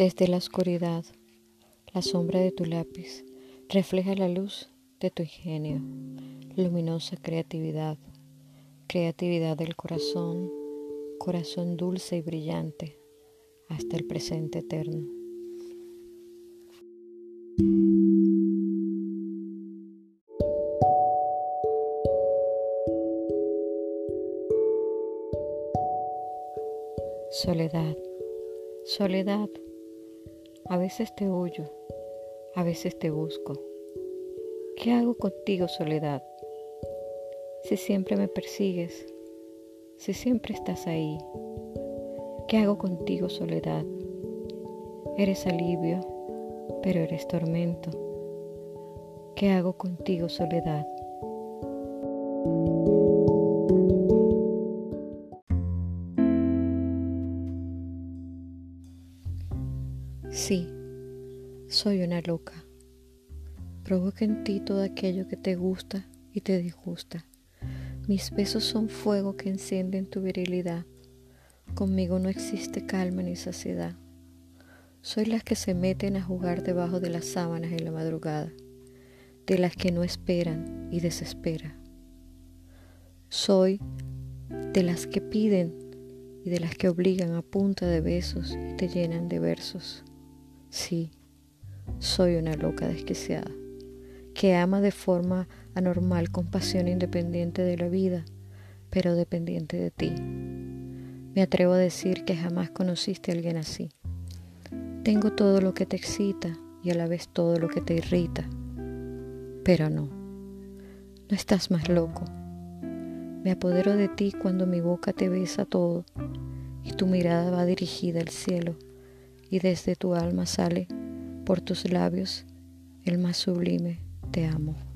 Desde la oscuridad, la sombra de tu lápiz refleja la luz de tu ingenio, luminosa creatividad, creatividad del corazón, corazón dulce y brillante, hasta el presente eterno. Soledad, soledad. A veces te huyo, a veces te busco. ¿Qué hago contigo, soledad? Si siempre me persigues, si siempre estás ahí, ¿qué hago contigo, soledad? Eres alivio, pero eres tormento. ¿Qué hago contigo, soledad? Sí, soy una loca. Provoca en ti todo aquello que te gusta y te disgusta. Mis besos son fuego que encienden tu virilidad. Conmigo no existe calma ni saciedad. Soy las que se meten a jugar debajo de las sábanas en la madrugada, de las que no esperan y desesperan. Soy de las que piden y de las que obligan a punta de besos y te llenan de versos. Sí, soy una loca desquiciada, que ama de forma anormal con pasión independiente de la vida, pero dependiente de ti. Me atrevo a decir que jamás conociste a alguien así. Tengo todo lo que te excita y a la vez todo lo que te irrita, pero no, no estás más loco. Me apodero de ti cuando mi boca te besa todo y tu mirada va dirigida al cielo y desde tu alma sale por tus labios el más sublime te amo.